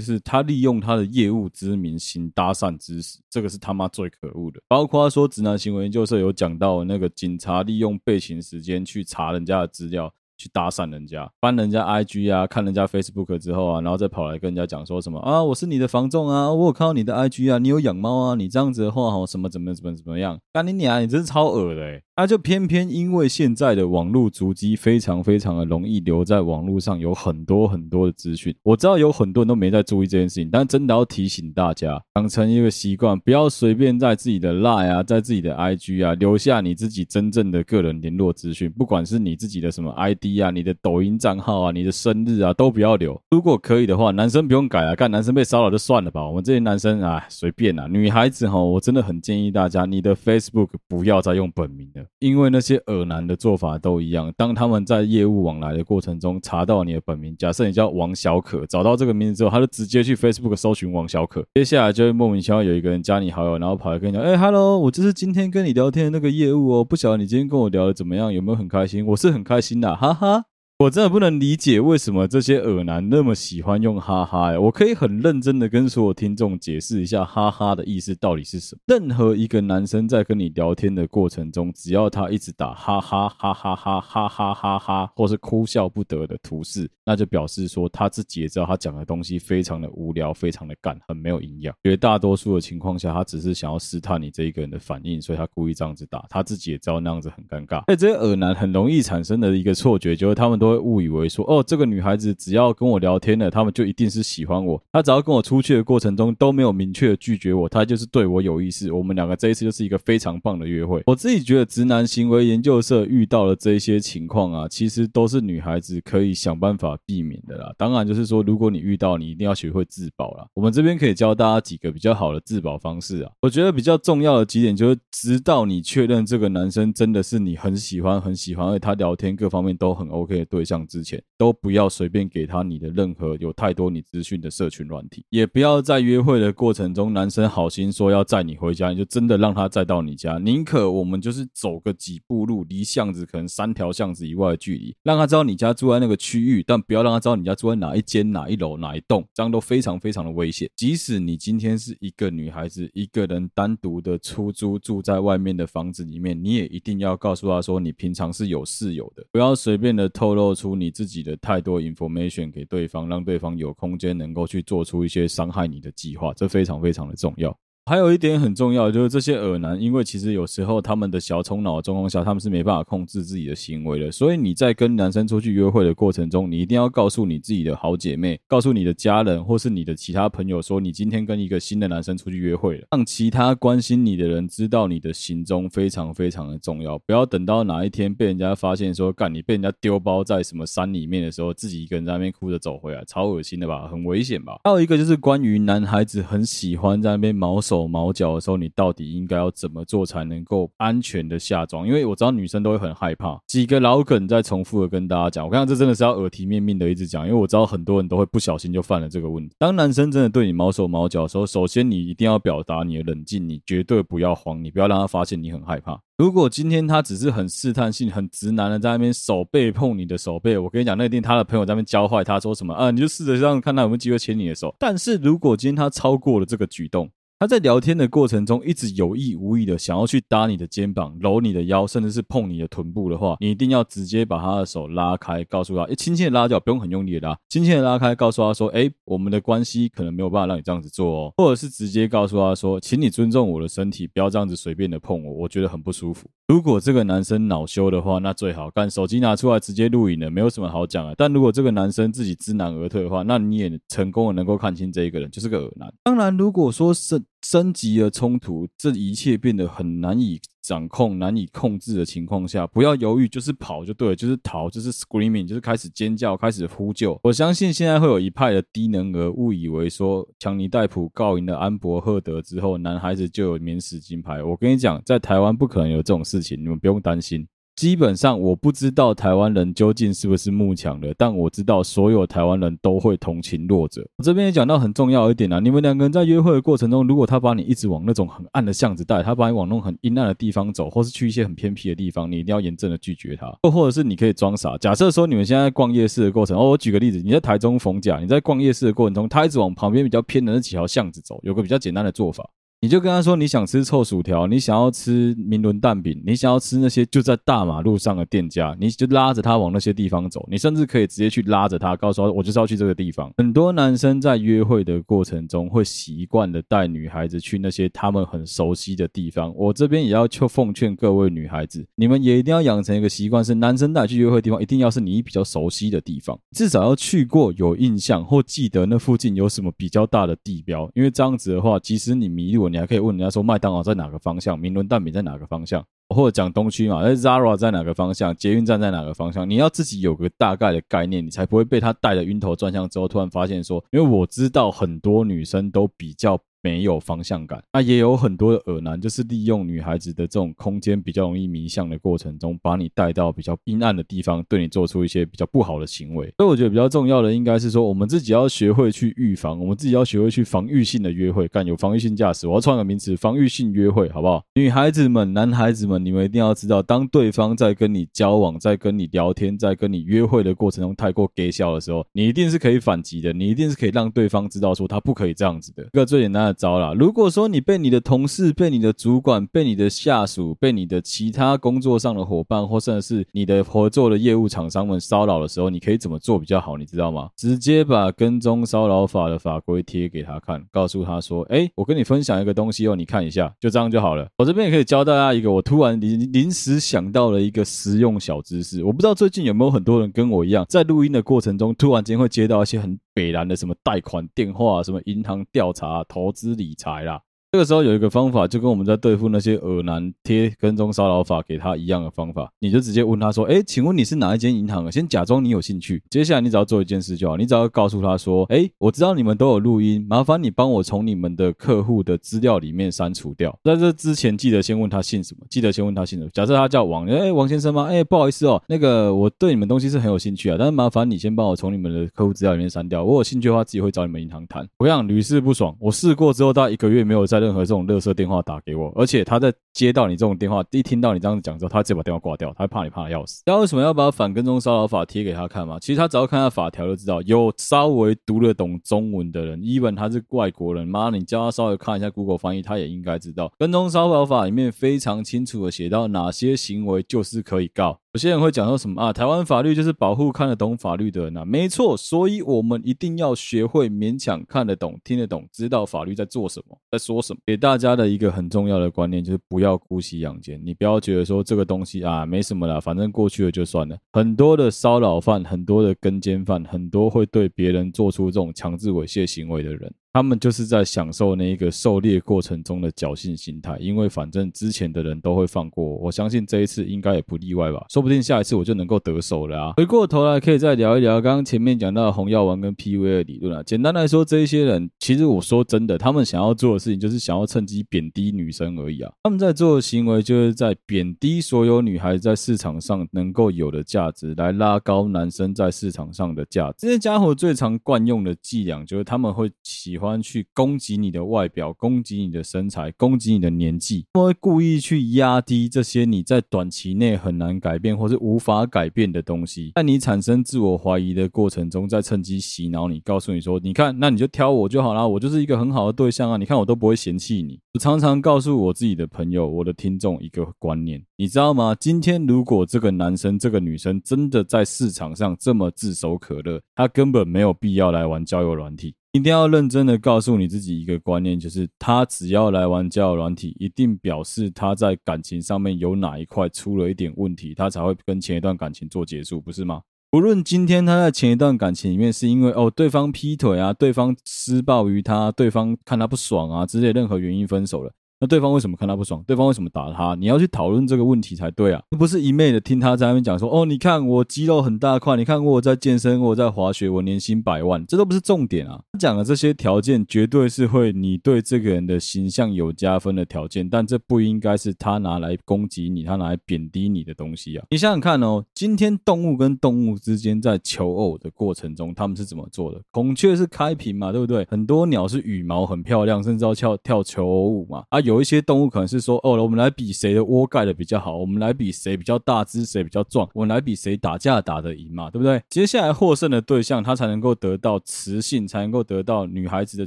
是他利用他的业务之名行搭讪之实，这个是他妈最可恶的。包括说直男行为研究社有讲到那个警察利用备勤时间去查人家的资料。去搭讪人家，翻人家 IG 啊，看人家 Facebook 之后啊，然后再跑来跟人家讲说什么啊，我是你的房仲啊，我有看到你的 IG 啊，你有养猫啊，你这样子的话，哈，什么怎么怎么怎么样？干你娘，你真是超恶的诶。他就偏偏因为现在的网络足迹非常非常的容易留在网络上，有很多很多的资讯。我知道有很多人都没在注意这件事情，但真的要提醒大家，养成一个习惯，不要随便在自己的 Line 啊，在自己的 IG 啊留下你自己真正的个人联络资讯，不管是你自己的什么 ID 啊，你的抖音账号啊，你的生日啊，都不要留。如果可以的话，男生不用改啊，看男生被骚扰就算了吧。我们这些男生啊，随便啊。女孩子哈，我真的很建议大家，你的 Facebook 不要再用本名了。因为那些恶男的做法都一样，当他们在业务往来的过程中查到你的本名，假设你叫王小可，找到这个名字之后，他就直接去 Facebook 搜寻王小可，接下来就会莫名其妙有一个人加你好友，然后跑来跟你讲，哎，Hello，我就是今天跟你聊天的那个业务哦，不晓得你今天跟我聊的怎么样，有没有很开心？我是很开心的，哈哈。我真的不能理解为什么这些耳男那么喜欢用哈哈、欸。我可以很认真的跟所有听众解释一下哈哈的意思到底是什么。任何一个男生在跟你聊天的过程中，只要他一直打哈哈哈哈哈哈哈哈哈，或是哭笑不得的图示，那就表示说他自己也知道他讲的东西非常的无聊，非常的干，很没有营养。绝大多数的情况下，他只是想要试探你这一个人的反应，所以他故意这样子打。他自己也知道那样子很尴尬。在这些耳男很容易产生的一个错觉，就是他们都。会误以为说哦，这个女孩子只要跟我聊天了，他们就一定是喜欢我。她只要跟我出去的过程中都没有明确的拒绝我，她就是对我有意思。我们两个这一次就是一个非常棒的约会。我自己觉得直男行为研究社遇到了这一些情况啊，其实都是女孩子可以想办法避免的啦。当然就是说，如果你遇到，你一定要学会自保啦。我们这边可以教大家几个比较好的自保方式啊。我觉得比较重要的几点就是，直到你确认这个男生真的是你很喜欢很喜欢，而且他聊天各方面都很 OK 的对对象之前，都不要随便给他你的任何有太多你资讯的社群软体，也不要在约会的过程中，男生好心说要载你回家，你就真的让他载到你家。宁可我们就是走个几步路，离巷子可能三条巷子以外的距离，让他知道你家住在那个区域，但不要让他知道你家住在哪一间、哪一楼、哪一栋，这样都非常非常的危险。即使你今天是一个女孩子，一个人单独的出租住在外面的房子里面，你也一定要告诉他说你平常是有室友的，不要随便的透露做出你自己。的太多 information 给对方，让对方有空间能够去做出一些伤害你的计划，这非常非常的重要。还有一点很重要，就是这些恶男，因为其实有时候他们的小冲脑的状况下，他们是没办法控制自己的行为的。所以你在跟男生出去约会的过程中，你一定要告诉你自己的好姐妹，告诉你的家人，或是你的其他朋友，说你今天跟一个新的男生出去约会了，让其他关心你的人知道你的行踪非常非常的重要。不要等到哪一天被人家发现说，干你被人家丢包在什么山里面的时候，自己一个人在那边哭着走回来，超恶心的吧？很危险吧？还有一个就是关于男孩子很喜欢在那边毛手。毛脚的时候，你到底应该要怎么做才能够安全的下装？因为我知道女生都会很害怕。几个老梗在重复的跟大家讲，我看这真的是要耳提面命的一直讲，因为我知道很多人都会不小心就犯了这个问题。当男生真的对你毛手毛脚的时候，首先你一定要表达你的冷静，你绝对不要慌，你不要让他发现你很害怕。如果今天他只是很试探性、很直男的在那边手背碰你的手背，我跟你讲，那一定他的朋友在那边教坏他说什么啊？你就试着让看他有没有机会牵你的手。但是如果今天他超过了这个举动，他在聊天的过程中，一直有意无意的想要去搭你的肩膀、搂你的腰，甚至是碰你的臀部的话，你一定要直接把他的手拉开，告诉他，诶，轻轻的拉掉，不用很用力的拉，轻轻的拉开，告诉他说，诶，我们的关系可能没有办法让你这样子做哦，或者是直接告诉他说，请你尊重我的身体，不要这样子随便的碰我，我觉得很不舒服。如果这个男生恼羞的话，那最好干手机拿出来直接录影了，没有什么好讲的。但如果这个男生自己知难而退的话，那你也成功的能够看清这一个人就是个恶男。当然，如果说是。升级了冲突，这一切变得很难以掌控、难以控制的情况下，不要犹豫，就是跑就对了，就是逃，就是 screaming，就是开始尖叫、开始呼救。我相信现在会有一派的低能儿误以为说，强尼戴普告赢了安博赫德之后，男孩子就有免死金牌。我跟你讲，在台湾不可能有这种事情，你们不用担心。基本上我不知道台湾人究竟是不是慕强的，但我知道所有台湾人都会同情弱者。这边也讲到很重要一点啊，你们两个人在约会的过程中，如果他把你一直往那种很暗的巷子带，他把你往那种很阴暗的地方走，或是去一些很偏僻的地方，你一定要严正的拒绝他。又或者是你可以装傻，假设说你们现在逛夜市的过程，哦，我举个例子，你在台中逢甲，你在逛夜市的过程中，他一直往旁边比较偏的那几条巷子走，有个比较简单的做法。你就跟他说，你想吃臭薯条，你想要吃明伦蛋饼，你想要吃那些就在大马路上的店家，你就拉着他往那些地方走。你甚至可以直接去拉着他，告诉他我就是要去这个地方。很多男生在约会的过程中会习惯的带女孩子去那些他们很熟悉的地方。我这边也要就奉劝各位女孩子，你们也一定要养成一个习惯，是男生带去约会的地方，一定要是你比较熟悉的地方，至少要去过，有印象或记得那附近有什么比较大的地标。因为这样子的话，即使你迷路了，你还可以问人家说麦当劳在哪个方向，明伦蛋饼在哪个方向，或者讲东区嘛，那 Zara 在哪个方向，捷运站在哪个方向，你要自己有个大概的概念，你才不会被他带的晕头转向之后，突然发现说，因为我知道很多女生都比较。没有方向感，那也有很多的耳男，就是利用女孩子的这种空间比较容易迷向的过程中，把你带到比较阴暗的地方，对你做出一些比较不好的行为。所以我觉得比较重要的应该是说，我们自己要学会去预防，我们自己要学会去防御性的约会，干有防御性驾驶。我要创个名词，防御性约会，好不好？女孩子们、男孩子们，你们一定要知道，当对方在跟你交往、在跟你聊天、在跟你约会的过程中太过给笑的时候，你一定是可以反击的，你一定是可以让对方知道说他不可以这样子的。一个最简单的招啦，如果说你被你的同事、被你的主管、被你的下属、被你的其他工作上的伙伴，或甚至是你的合作的业务厂商们骚扰的时候，你可以怎么做比较好？你知道吗？直接把跟踪骚扰法的法规贴给他看，告诉他说：“哎，我跟你分享一个东西哦，你看一下，就这样就好了。”我这边也可以教大家一个，我突然临临时想到了一个实用小知识。我不知道最近有没有很多人跟我一样，在录音的过程中，突然间会接到一些很北南的什么贷款电话、什么银行调查、投资理财啦。这个时候有一个方法，就跟我们在对付那些恶男贴跟踪骚扰法给他一样的方法，你就直接问他说：“哎，请问你是哪一间银行的？”先假装你有兴趣，接下来你只要做一件事就好，你只要告诉他说：“哎，我知道你们都有录音，麻烦你帮我从你们的客户的资料里面删除掉。在这之前，记得先问他姓什么，记得先问他姓什么。假设他叫王，哎，王先生吗？哎，不好意思哦，那个我对你们东西是很有兴趣啊，但是麻烦你先帮我从你们的客户资料里面删掉。我有兴趣的话，自己会找你们银行谈。我跟你讲，屡试不爽，我试过之后，大概一个月没有再任何这种垃圾电话打给我，而且他在接到你这种电话，一听到你这样子讲之后，他直接把电话挂掉，他会怕你怕的要死。知道为什么要把反跟踪骚扰法贴给他看吗？其实他只要看下法条就知道，有稍微读得懂中文的人，even 他是外国人，妈，你叫他稍微看一下 Google 翻译，他也应该知道，跟踪骚扰法里面非常清楚的写到哪些行为就是可以告。有些人会讲说什么啊？台湾法律就是保护看得懂法律的人啊，没错，所以我们一定要学会勉强看得懂、听得懂，知道法律在做什么，在说什么。给大家的一个很重要的观念就是不不要姑息养奸，你不要觉得说这个东西啊没什么啦，反正过去了就算了。很多的骚扰犯，很多的跟奸犯，很多会对别人做出这种强制猥亵行为的人。他们就是在享受那一个狩猎过程中的侥幸心态，因为反正之前的人都会放过我，我相信这一次应该也不例外吧，说不定下一次我就能够得手了啊！回过头来可以再聊一聊刚刚前面讲到的红药丸跟 PUA 的理论啊。简单来说，这一些人其实我说真的，他们想要做的事情就是想要趁机贬低女生而已啊。他们在做的行为就是在贬低所有女孩在市场上能够有的价值，来拉高男生在市场上的价值。这些家伙最常惯用的伎俩就是他们会喜喜欢去攻击你的外表，攻击你的身材，攻击你的年纪，他们会故意去压低这些你在短期内很难改变或是无法改变的东西，在你产生自我怀疑的过程中，再趁机洗脑你，告诉你说：“你看，那你就挑我就好啦，我就是一个很好的对象啊！你看，我都不会嫌弃你。”我常常告诉我自己的朋友、我的听众一个观念，你知道吗？今天如果这个男生、这个女生真的在市场上这么炙手可热，他根本没有必要来玩交友软体。一定要认真的告诉你自己一个观念，就是他只要来玩交友软体，一定表示他在感情上面有哪一块出了一点问题，他才会跟前一段感情做结束，不是吗？不论今天他在前一段感情里面是因为哦对方劈腿啊，对方施暴于他，对方看他不爽啊之类任何原因分手了。那对方为什么看他不爽？对方为什么打他？你要去讨论这个问题才对啊，不是一昧的听他在那边讲说，哦，你看我肌肉很大块，你看我在健身，我在滑雪，我年薪百万，这都不是重点啊。他讲的这些条件绝对是会你对这个人的形象有加分的条件，但这不应该是他拿来攻击你，他拿来贬低你的东西啊。你想想看哦，今天动物跟动物之间在求偶的过程中，他们是怎么做的？孔雀是开屏嘛，对不对？很多鸟是羽毛很漂亮，甚至要跳跳求偶舞嘛。啊，有有一些动物可能是说，哦，我们来比谁的窝盖的比较好，我们来比谁比较大只，谁比较壮，我们来比谁打架打得赢嘛，对不对？接下来获胜的对象，他才能够得到雌性，才能够得到女孩子的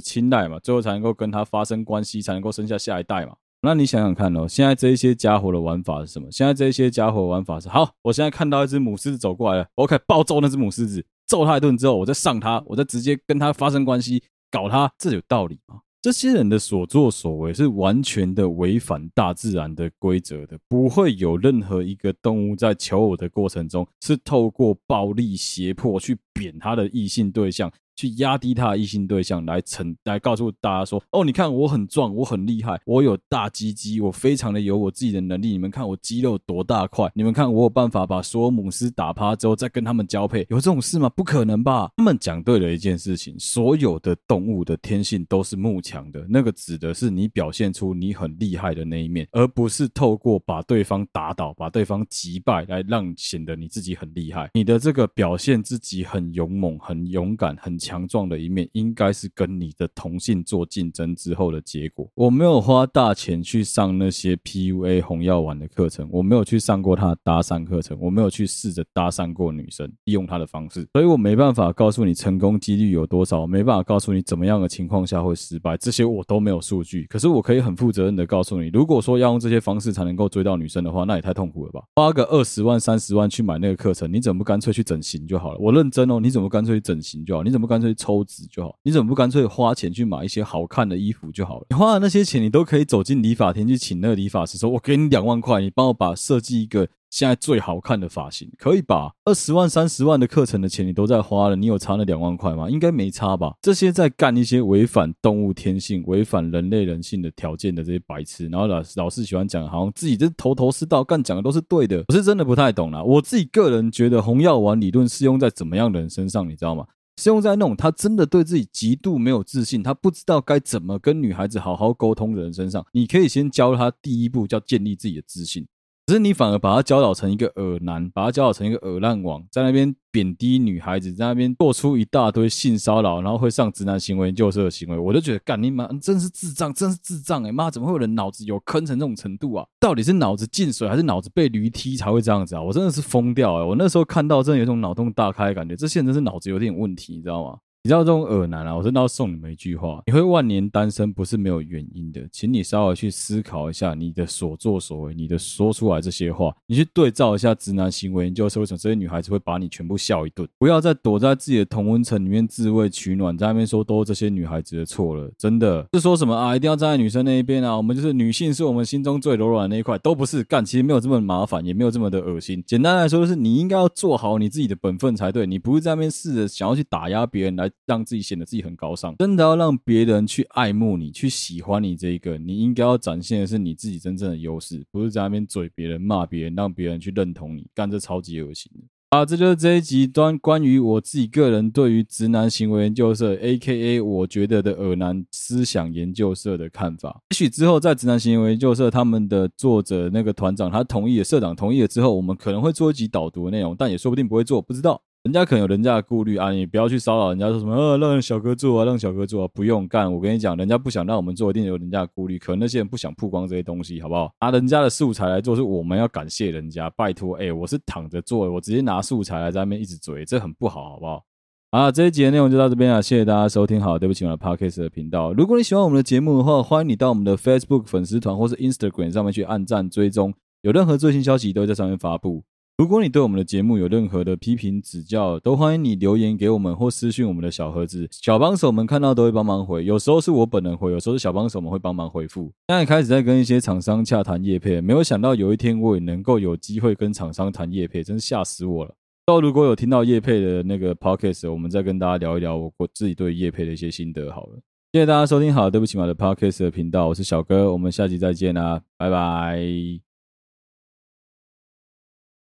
青睐嘛，最后才能够跟他发生关系，才能够生下下一代嘛。那你想想看哦，现在这一些家伙的玩法是什么？现在这一些家伙玩法是，好，我现在看到一只母狮子走过来了，我可以暴揍那只母狮子。揍他一顿之后，我再上他，我再直接跟他发生关系，搞他，这有道理吗？这些人的所作所为是完全的违反大自然的规则的，不会有任何一个动物在求偶的过程中是透过暴力胁迫去贬他的异性对象。去压低他的异性对象来成来告诉大家说，哦，你看我很壮，我很厉害，我有大鸡鸡，我非常的有我自己的能力。你们看我肌肉多大块？你们看我有办法把所有母狮打趴之后再跟他们交配？有这种事吗？不可能吧？他们讲对了一件事情，所有的动物的天性都是慕强的，那个指的是你表现出你很厉害的那一面，而不是透过把对方打倒、把对方击败来让显得你自己很厉害。你的这个表现自己很勇猛、很勇敢、很。强壮的一面应该是跟你的同性做竞争之后的结果。我没有花大钱去上那些 PUA 红药丸的课程，我没有去上过他的搭讪课程，我没有去试着搭讪过女生，利用他的方式，所以我没办法告诉你成功几率有多少，没办法告诉你怎么样的情况下会失败，这些我都没有数据。可是我可以很负责任的告诉你，如果说要用这些方式才能够追到女生的话，那也太痛苦了吧？花个二十万、三十万去买那个课程，你怎么不干脆去整形就好了？我认真哦，你怎么干脆去整形就好？你怎么干脆抽脂就好，你怎么不干脆花钱去买一些好看的衣服就好了？你花了那些钱，你都可以走进理发店去请那个理发师说：“我给你两万块，你帮我把设计一个现在最好看的发型，可以吧？”二十万、三十万的课程的钱你都在花了，你有差那两万块吗？应该没差吧？这些在干一些违反动物天性、违反人类人性的条件的这些白痴，然后老老是喜欢讲，好像自己这头头是道，干讲的都是对的。我是真的不太懂啦。我自己个人觉得红药丸理论适用在怎么样的人身上，你知道吗？是用在那种他真的对自己极度没有自信，他不知道该怎么跟女孩子好好沟通的人身上，你可以先教他第一步，叫建立自己的自信。可是你反而把他教导成一个恶男，把他教导成一个恶烂王，在那边贬低女孩子，在那边做出一大堆性骚扰，然后会上直男行为研究社的行为，我就觉得干你妈，真是智障，真是智障哎、妈，怎么会有人脑子有坑成这种程度啊？到底是脑子进水还是脑子被驴踢才会这样子啊？我真的是疯掉哎、我那时候看到真的有种脑洞大开的感觉，这些人真是脑子有点问题，你知道吗？你知道这种恶男啊，我真的要送你们一句话：你会万年单身不是没有原因的，请你稍微去思考一下你的所作所为，你的说出来这些话，你去对照一下直男行为研究社，为什么这些女孩子会把你全部笑一顿？不要再躲在自己的同温层里面自慰取暖，在那边说都是这些女孩子的错了，真的是说什么啊？一定要站在女生那一边啊？我们就是女性是我们心中最柔软的那一块，都不是干，其实没有这么麻烦，也没有这么的恶心。简单来说，就是你应该要做好你自己的本分才对，你不是在那边试着想要去打压别人来让自己显得。自己很高尚，真的要让别人去爱慕你，去喜欢你这一个，你应该要展现的是你自己真正的优势，不是在那边嘴别人、骂别人，让别人去认同你，干这超级恶心的。啊，这就是这一集端关于我自己个人对于直男行为研究社 （A.K.A. 我觉得的耳男思想研究社）的看法。也许之后在直男行为研究社他们的作者那个团长他同意了，社长同意了之后，我们可能会做一集导读的内容，但也说不定不会做，不知道。人家可能有人家的顾虑啊，你不要去骚扰人家，说什么呃，让小哥做啊，让小哥做啊，不用干。我跟你讲，人家不想让我们做，一定有人家的顾虑。可能那些人不想曝光这些东西，好不好？拿人家的素材来做，是我们要感谢人家，拜托。哎，我是躺着做，我直接拿素材来在那边一直嘴，这很不好，好不好？好，这一集的内容就到这边了，谢谢大家收听。好，对不起，我的 Podcast 的频道。如果你喜欢我们的节目的话，欢迎你到我们的 Facebook 粉丝团或是 Instagram 上面去按赞追踪，有任何最新消息都会在上面发布。如果你对我们的节目有任何的批评指教，都欢迎你留言给我们或私讯我们的小盒子，小帮手们看到都会帮忙回。有时候是我本人回，有时候是小帮手们会帮忙回复。现在开始在跟一些厂商洽谈叶配，没有想到有一天我也能够有机会跟厂商谈叶配，真是吓死我了。到如果有听到叶配的那个 podcast，我们再跟大家聊一聊我自己对叶配的一些心得好了。谢谢大家收听好，对不起嘛的 Podcast 的频道，我是小哥，我们下集再见啦，拜拜。